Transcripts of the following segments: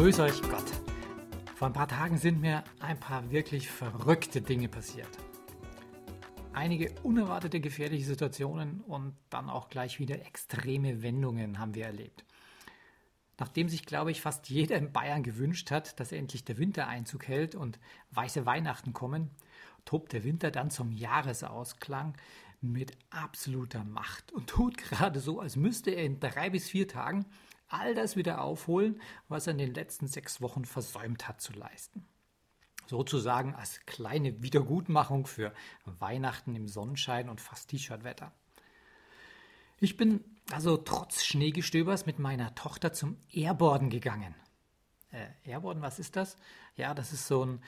Grüß euch Gott. Vor ein paar Tagen sind mir ein paar wirklich verrückte Dinge passiert. Einige unerwartete gefährliche Situationen und dann auch gleich wieder extreme Wendungen haben wir erlebt. Nachdem sich, glaube ich, fast jeder in Bayern gewünscht hat, dass endlich der Winter Einzug hält und weiße Weihnachten kommen, tobt der Winter dann zum Jahresausklang mit absoluter Macht und tut gerade so, als müsste er in drei bis vier Tagen all das wieder aufholen, was er in den letzten sechs Wochen versäumt hat zu leisten. Sozusagen als kleine Wiedergutmachung für Weihnachten im Sonnenschein und fast T-Shirt-Wetter. Ich bin also trotz Schneegestöbers mit meiner Tochter zum Airboarden gegangen. Äh, Airboarden, was ist das? Ja, das ist so ein,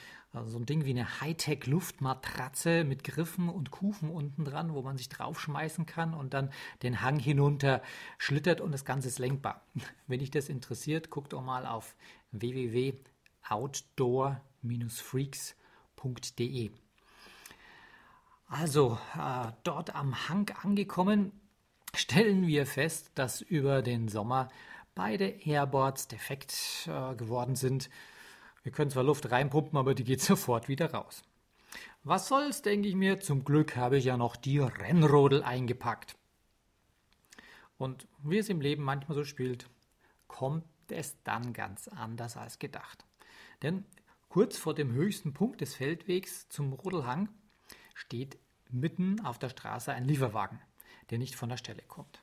so ein Ding wie eine Hightech-Luftmatratze mit Griffen und Kufen unten dran, wo man sich draufschmeißen kann und dann den Hang hinunter schlittert und das Ganze ist lenkbar. Wenn dich das interessiert, guck doch mal auf www.outdoor-freaks.de. Also, äh, dort am Hang angekommen, stellen wir fest, dass über den Sommer beide Airboards defekt äh, geworden sind. Wir können zwar Luft reinpumpen, aber die geht sofort wieder raus. Was soll's, denke ich mir. Zum Glück habe ich ja noch die Rennrodel eingepackt. Und wie es im Leben manchmal so spielt, kommt es dann ganz anders als gedacht. Denn kurz vor dem höchsten Punkt des Feldwegs zum Rodelhang steht mitten auf der Straße ein Lieferwagen, der nicht von der Stelle kommt.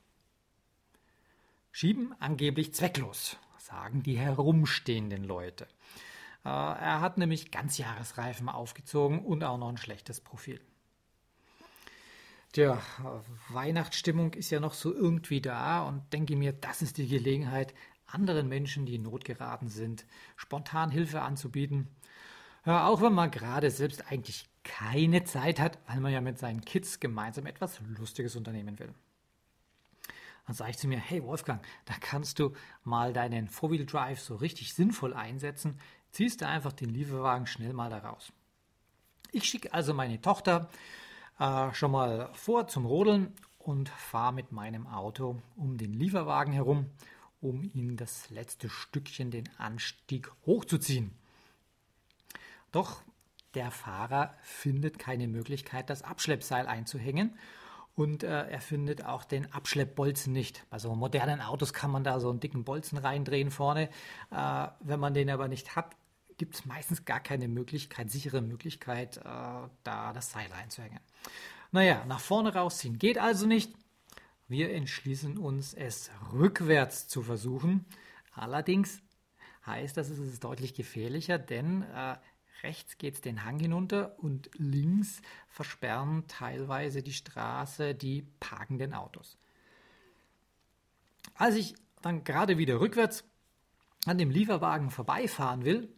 Schieben angeblich zwecklos, sagen die herumstehenden Leute. Äh, er hat nämlich Ganzjahresreifen aufgezogen und auch noch ein schlechtes Profil. Tja, Weihnachtsstimmung ist ja noch so irgendwie da und denke mir, das ist die Gelegenheit, anderen Menschen, die in Not geraten sind, spontan Hilfe anzubieten. Ja, auch wenn man gerade selbst eigentlich keine Zeit hat, weil man ja mit seinen Kids gemeinsam etwas Lustiges unternehmen will. Dann sage ich zu mir, hey Wolfgang, da kannst du mal deinen Four-Wheel Drive so richtig sinnvoll einsetzen. Ziehst du einfach den Lieferwagen schnell mal da raus. Ich schicke also meine Tochter äh, schon mal vor zum Rodeln und fahre mit meinem Auto um den Lieferwagen herum, um ihn das letzte Stückchen den Anstieg hochzuziehen. Doch der Fahrer findet keine Möglichkeit, das Abschleppseil einzuhängen und äh, er findet auch den Abschleppbolzen nicht. Bei so modernen Autos kann man da so einen dicken Bolzen reindrehen vorne. Äh, wenn man den aber nicht hat, gibt es meistens gar keine Möglichkeit, sichere Möglichkeit, äh, da das Seil einzuhängen. Naja, nach vorne rausziehen geht also nicht. Wir entschließen uns, es rückwärts zu versuchen. Allerdings heißt das, es ist deutlich gefährlicher, denn äh, Rechts geht es den Hang hinunter und links versperren teilweise die Straße die parkenden Autos. Als ich dann gerade wieder rückwärts an dem Lieferwagen vorbeifahren will,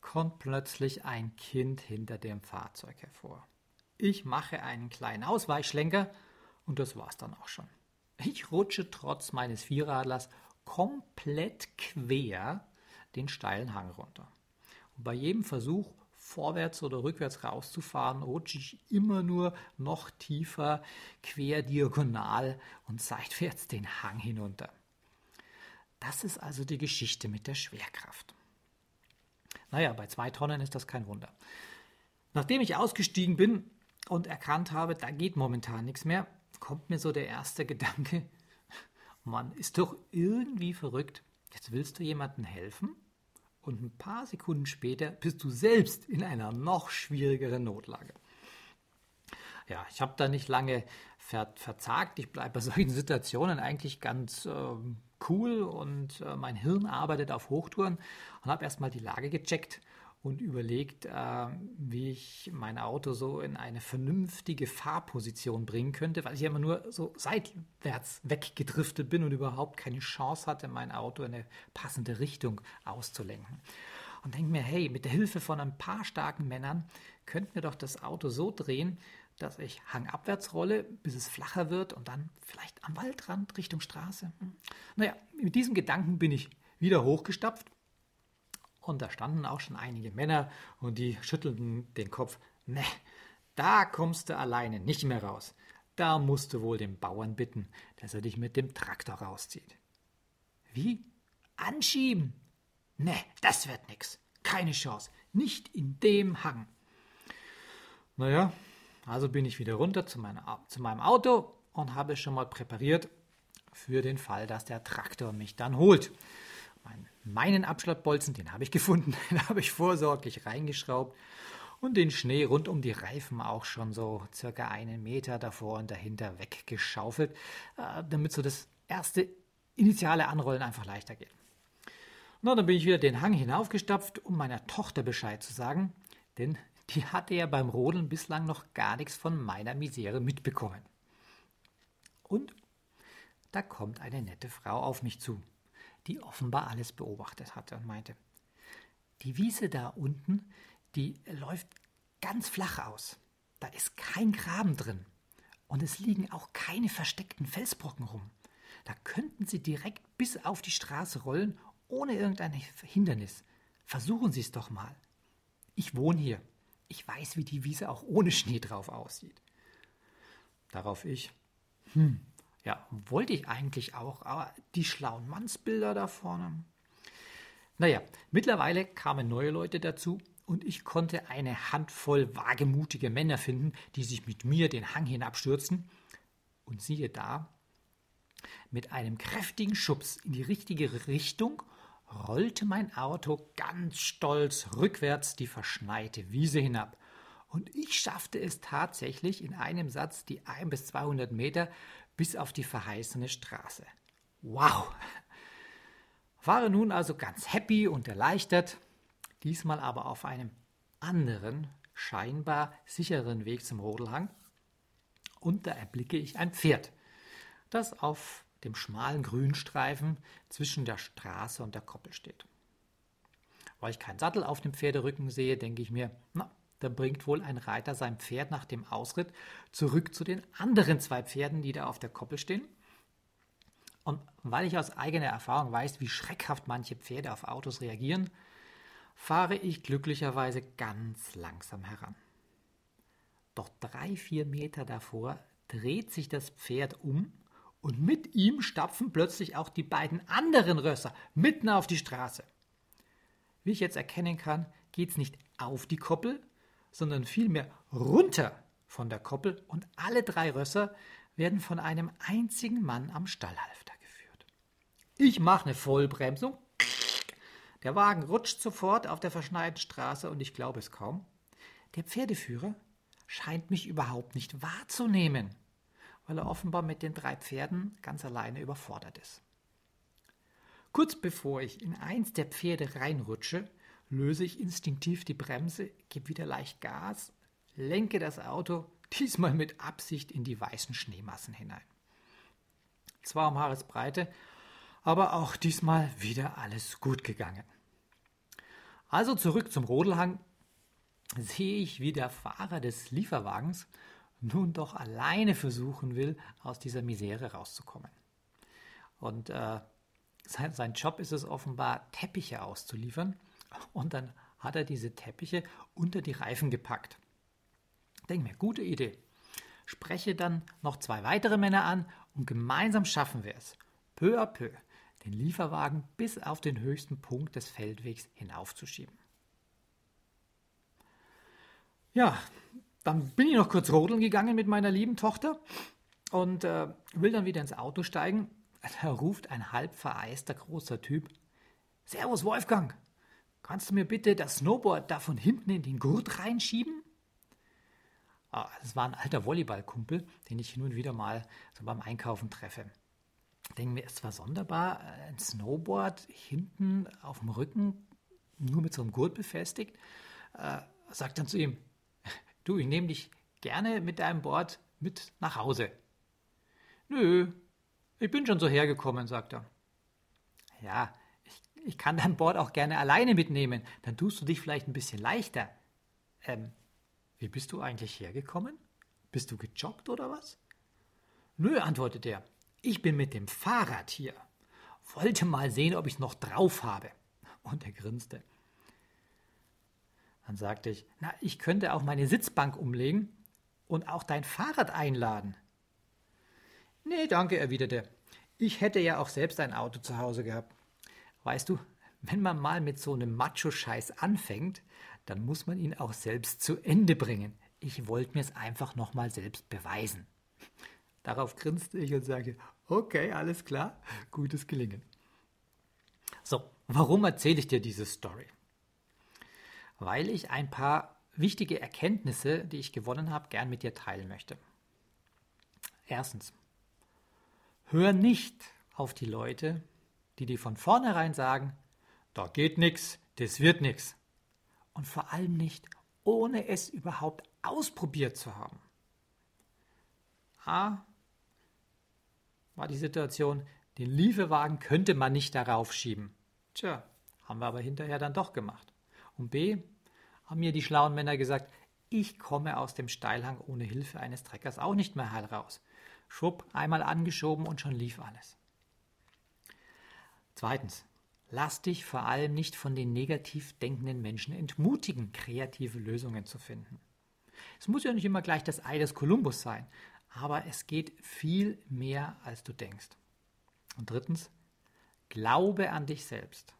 kommt plötzlich ein Kind hinter dem Fahrzeug hervor. Ich mache einen kleinen Ausweichschlenker und das war's dann auch schon. Ich rutsche trotz meines Vierradlers komplett quer den steilen Hang runter. Und bei jedem Versuch vorwärts oder rückwärts rauszufahren, rutsche ich immer nur noch tiefer, quer diagonal und seitwärts den Hang hinunter. Das ist also die Geschichte mit der Schwerkraft. Naja, bei zwei Tonnen ist das kein Wunder. Nachdem ich ausgestiegen bin und erkannt habe, da geht momentan nichts mehr, kommt mir so der erste Gedanke, man ist doch irgendwie verrückt. Jetzt willst du jemandem helfen und ein paar Sekunden später bist du selbst in einer noch schwierigeren Notlage. Ja, ich habe da nicht lange ver verzagt. Ich bleibe bei solchen Situationen eigentlich ganz äh, cool und äh, mein Hirn arbeitet auf Hochtouren und habe erstmal die Lage gecheckt und überlegt, äh, wie ich mein Auto so in eine vernünftige Fahrposition bringen könnte, weil ich ja immer nur so seitwärts weggedriftet bin und überhaupt keine Chance hatte, mein Auto in eine passende Richtung auszulenken. Und denke mir, hey, mit der Hilfe von ein paar starken Männern könnten wir doch das Auto so drehen, dass ich hangabwärts rolle, bis es flacher wird und dann vielleicht am Waldrand Richtung Straße. Hm. Naja, mit diesem Gedanken bin ich wieder hochgestapft und da standen auch schon einige Männer und die schüttelten den Kopf. Ne, da kommst du alleine nicht mehr raus. Da musst du wohl den Bauern bitten, dass er dich mit dem Traktor rauszieht. Wie? Anschieben? Ne, das wird nix. Keine Chance. Nicht in dem Hang. Naja, also bin ich wieder runter zu, meiner, zu meinem Auto und habe es schon mal präpariert für den Fall, dass der Traktor mich dann holt. Mein, meinen Abschleppbolzen, den habe ich gefunden, den habe ich vorsorglich reingeschraubt und den Schnee rund um die Reifen auch schon so circa einen Meter davor und dahinter weggeschaufelt, äh, damit so das erste initiale Anrollen einfach leichter geht. Na, dann bin ich wieder den Hang hinaufgestapft, um meiner Tochter Bescheid zu sagen, denn die hatte ja beim Rodeln bislang noch gar nichts von meiner Misere mitbekommen. Und da kommt eine nette Frau auf mich zu die offenbar alles beobachtet hatte und meinte, die Wiese da unten, die läuft ganz flach aus. Da ist kein Graben drin. Und es liegen auch keine versteckten Felsbrocken rum. Da könnten Sie direkt bis auf die Straße rollen, ohne irgendein Hindernis. Versuchen Sie es doch mal. Ich wohne hier. Ich weiß, wie die Wiese auch ohne Schnee drauf aussieht. Darauf ich, hm, ja, wollte ich eigentlich auch, aber die schlauen Mannsbilder da vorne. Naja, mittlerweile kamen neue Leute dazu und ich konnte eine Handvoll wagemutige Männer finden, die sich mit mir den Hang hinabstürzen. Und siehe da, mit einem kräftigen Schubs in die richtige Richtung rollte mein Auto ganz stolz rückwärts die verschneite Wiese hinab. Und ich schaffte es tatsächlich in einem Satz die 1 bis 200 Meter bis auf die verheißene Straße. Wow! Fahre nun also ganz happy und erleichtert, diesmal aber auf einem anderen, scheinbar sicheren Weg zum Rodelhang. Und da erblicke ich ein Pferd, das auf dem schmalen Grünstreifen zwischen der Straße und der Koppel steht. Weil ich keinen Sattel auf dem Pferderücken sehe, denke ich mir, na, da bringt wohl ein Reiter sein Pferd nach dem Ausritt zurück zu den anderen zwei Pferden, die da auf der Koppel stehen. Und weil ich aus eigener Erfahrung weiß, wie schreckhaft manche Pferde auf Autos reagieren, fahre ich glücklicherweise ganz langsam heran. Doch drei, vier Meter davor dreht sich das Pferd um und mit ihm stapfen plötzlich auch die beiden anderen Rösser mitten auf die Straße. Wie ich jetzt erkennen kann, geht es nicht auf die Koppel, sondern vielmehr runter von der Koppel und alle drei Rösser werden von einem einzigen Mann am Stallhalfter geführt. Ich mache eine Vollbremsung. Der Wagen rutscht sofort auf der verschneiten Straße und ich glaube es kaum. Der Pferdeführer scheint mich überhaupt nicht wahrzunehmen, weil er offenbar mit den drei Pferden ganz alleine überfordert ist. Kurz bevor ich in eins der Pferde reinrutsche, löse ich instinktiv die Bremse, gebe wieder leicht Gas, lenke das Auto diesmal mit Absicht in die weißen Schneemassen hinein. Zwar um Haaresbreite, aber auch diesmal wieder alles gut gegangen. Also zurück zum Rodelhang sehe ich, wie der Fahrer des Lieferwagens nun doch alleine versuchen will, aus dieser Misere rauszukommen. Und äh, sein, sein Job ist es offenbar, Teppiche auszuliefern und dann hat er diese Teppiche unter die Reifen gepackt. Denk mir, gute Idee. Spreche dann noch zwei weitere Männer an und gemeinsam schaffen wir es, peu à peu, den Lieferwagen bis auf den höchsten Punkt des Feldwegs hinaufzuschieben. Ja, dann bin ich noch kurz rodeln gegangen mit meiner lieben Tochter und äh, will dann wieder ins Auto steigen. Da ruft ein halb vereister großer Typ: Servus, Wolfgang! Kannst du mir bitte das Snowboard da von hinten in den Gurt reinschieben? Ah, das war ein alter Volleyballkumpel, den ich hin und wieder mal so beim Einkaufen treffe. Ich denke mir, es war sonderbar, ein Snowboard hinten auf dem Rücken nur mit so einem Gurt befestigt, äh, sagt dann zu ihm, du, ich nehme dich gerne mit deinem Board mit nach Hause. Nö, ich bin schon so hergekommen, sagt er. Ja, ich, kann dein Board auch gerne alleine mitnehmen, dann tust du dich vielleicht ein bisschen leichter. Ähm, wie bist du eigentlich hergekommen? Bist du gejoggt oder was? Nö, antwortet er. Ich bin mit dem Fahrrad hier. Wollte mal sehen, ob ich noch drauf habe. Und er grinste. Dann sagte ich, na, ich könnte auch meine Sitzbank umlegen und auch dein Fahrrad einladen. Nee, danke, erwiderte er. Ich hätte ja auch selbst ein Auto zu Hause gehabt. Weißt du, wenn man mal mit so einem Macho-Scheiß anfängt, dann muss man ihn auch selbst zu Ende bringen. Ich wollte mir es einfach nochmal selbst beweisen. Darauf grinste ich und sage, okay, alles klar, gutes Gelingen. So, warum erzähle ich dir diese Story? Weil ich ein paar wichtige Erkenntnisse, die ich gewonnen habe, gern mit dir teilen möchte. Erstens, hör nicht auf die Leute, die dir von vornherein sagen, da geht nichts, das wird nichts. Und vor allem nicht, ohne es überhaupt ausprobiert zu haben. A, war die Situation, den Lieferwagen könnte man nicht darauf schieben. Tja, haben wir aber hinterher dann doch gemacht. Und B, haben mir die schlauen Männer gesagt, ich komme aus dem Steilhang ohne Hilfe eines Treckers auch nicht mehr heil raus. Schwupp, einmal angeschoben und schon lief alles. Zweitens, lass dich vor allem nicht von den negativ denkenden Menschen entmutigen, kreative Lösungen zu finden. Es muss ja nicht immer gleich das Ei des Kolumbus sein, aber es geht viel mehr, als du denkst. Und drittens, glaube an dich selbst.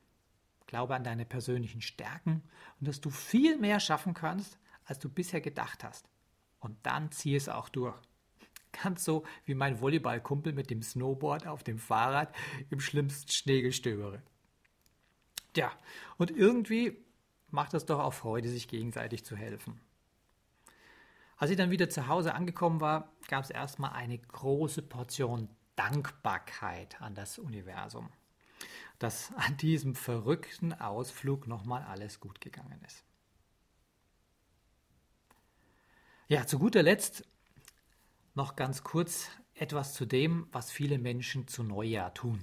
Glaube an deine persönlichen Stärken und dass du viel mehr schaffen kannst, als du bisher gedacht hast. Und dann zieh es auch durch. Ganz so wie mein Volleyballkumpel mit dem Snowboard auf dem Fahrrad im schlimmsten Schneegestöbere. Tja, und irgendwie macht es doch auch Freude, sich gegenseitig zu helfen. Als ich dann wieder zu Hause angekommen war, gab es erstmal eine große Portion Dankbarkeit an das Universum, dass an diesem verrückten Ausflug nochmal alles gut gegangen ist. Ja, zu guter Letzt noch ganz kurz etwas zu dem, was viele Menschen zu Neujahr tun.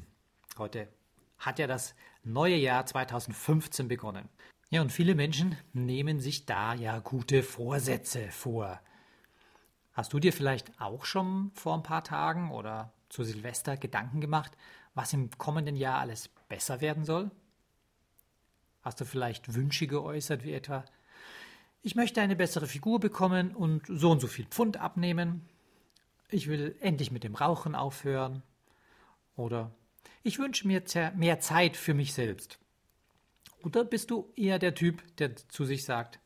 Heute hat ja das neue Jahr 2015 begonnen. Ja, und viele Menschen nehmen sich da ja gute Vorsätze vor. Hast du dir vielleicht auch schon vor ein paar Tagen oder zu Silvester Gedanken gemacht, was im kommenden Jahr alles besser werden soll? Hast du vielleicht Wünsche geäußert, wie etwa, ich möchte eine bessere Figur bekommen und so und so viel Pfund abnehmen? Ich will endlich mit dem Rauchen aufhören? Oder ich wünsche mir mehr Zeit für mich selbst? Oder bist du eher der Typ, der zu sich sagt,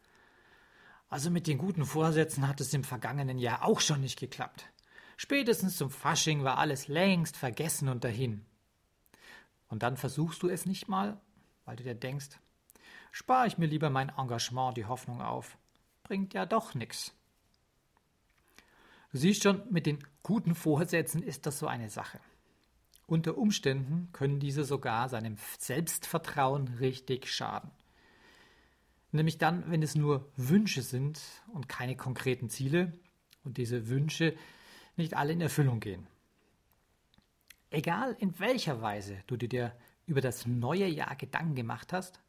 also mit den guten Vorsätzen hat es im vergangenen Jahr auch schon nicht geklappt. Spätestens zum Fasching war alles längst vergessen und dahin. Und dann versuchst du es nicht mal, weil du dir denkst, spare ich mir lieber mein Engagement die Hoffnung auf. Bringt ja doch nichts. Du siehst schon, mit den guten Vorsätzen ist das so eine Sache. Unter Umständen können diese sogar seinem Selbstvertrauen richtig schaden. Nämlich dann, wenn es nur Wünsche sind und keine konkreten Ziele und diese Wünsche nicht alle in Erfüllung gehen. Egal in welcher Weise du dir über das neue Jahr Gedanken gemacht hast,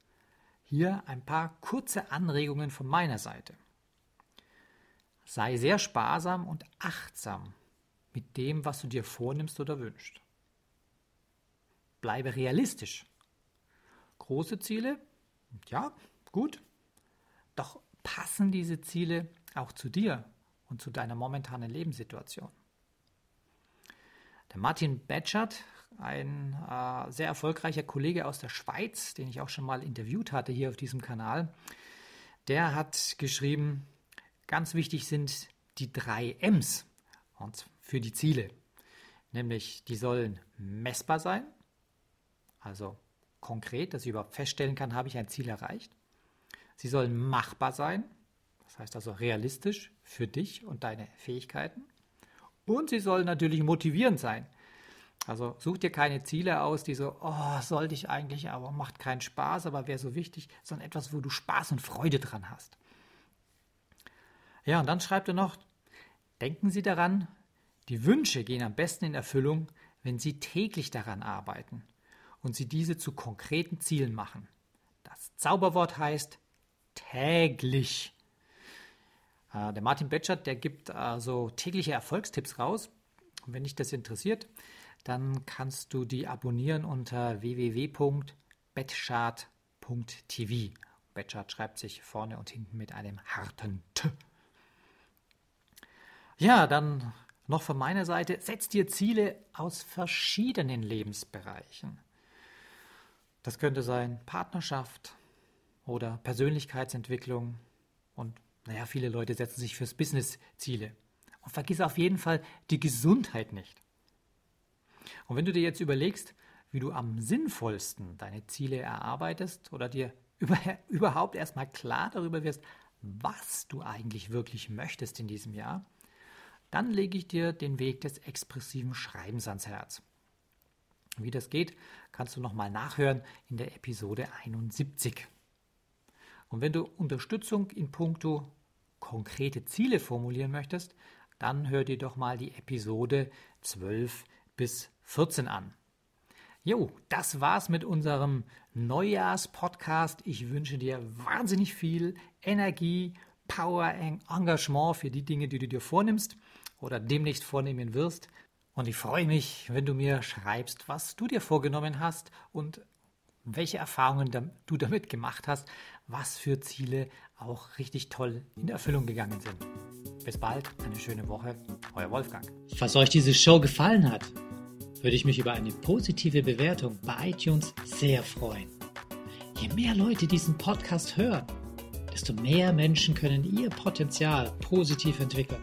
hier ein paar kurze Anregungen von meiner Seite. Sei sehr sparsam und achtsam mit dem, was du dir vornimmst oder wünschst. Bleibe realistisch. Große Ziele, ja, gut. Doch passen diese Ziele auch zu dir und zu deiner momentanen Lebenssituation? Der Martin Betschert, ein äh, sehr erfolgreicher Kollege aus der Schweiz, den ich auch schon mal interviewt hatte hier auf diesem Kanal, der hat geschrieben, ganz wichtig sind die drei M's für die Ziele. Nämlich, die sollen messbar sein, also konkret, dass ich überhaupt feststellen kann, habe ich ein Ziel erreicht. Sie sollen machbar sein, das heißt also realistisch für dich und deine Fähigkeiten. Und sie sollen natürlich motivierend sein. Also such dir keine Ziele aus, die so, oh, sollte ich eigentlich, aber macht keinen Spaß, aber wäre so wichtig, sondern etwas, wo du Spaß und Freude dran hast. Ja, und dann schreibt er noch, denken Sie daran, die Wünsche gehen am besten in Erfüllung, wenn Sie täglich daran arbeiten und Sie diese zu konkreten Zielen machen. Das Zauberwort heißt täglich. Äh, der Martin Betschert, der gibt also tägliche Erfolgstipps raus. Und wenn dich das interessiert, dann kannst du die abonnieren unter www.betschart.tv. Betschart schreibt sich vorne und hinten mit einem harten T. Ja, dann noch von meiner Seite, setz dir Ziele aus verschiedenen Lebensbereichen. Das könnte sein Partnerschaft oder Persönlichkeitsentwicklung und naja, viele Leute setzen sich fürs Business Ziele. Und vergiss auf jeden Fall die Gesundheit nicht. Und wenn du dir jetzt überlegst, wie du am sinnvollsten deine Ziele erarbeitest oder dir über, überhaupt erstmal klar darüber wirst, was du eigentlich wirklich möchtest in diesem Jahr, dann lege ich dir den Weg des expressiven Schreibens ans Herz. Wie das geht, kannst du nochmal nachhören in der Episode 71. Und wenn du Unterstützung in puncto konkrete Ziele formulieren möchtest, dann hör dir doch mal die Episode 12 bis 14 an. Jo, das war's mit unserem Neujahrspodcast. Ich wünsche dir wahnsinnig viel Energie, Power, Engagement für die Dinge, die du dir vornimmst oder demnächst vornehmen wirst. Und ich freue mich, wenn du mir schreibst, was du dir vorgenommen hast und welche Erfahrungen du damit gemacht hast, was für Ziele auch richtig toll in Erfüllung gegangen sind. Bis bald, eine schöne Woche, euer Wolfgang. Falls euch diese Show gefallen hat, würde ich mich über eine positive Bewertung bei iTunes sehr freuen. Je mehr Leute diesen Podcast hören, desto mehr Menschen können ihr Potenzial positiv entwickeln.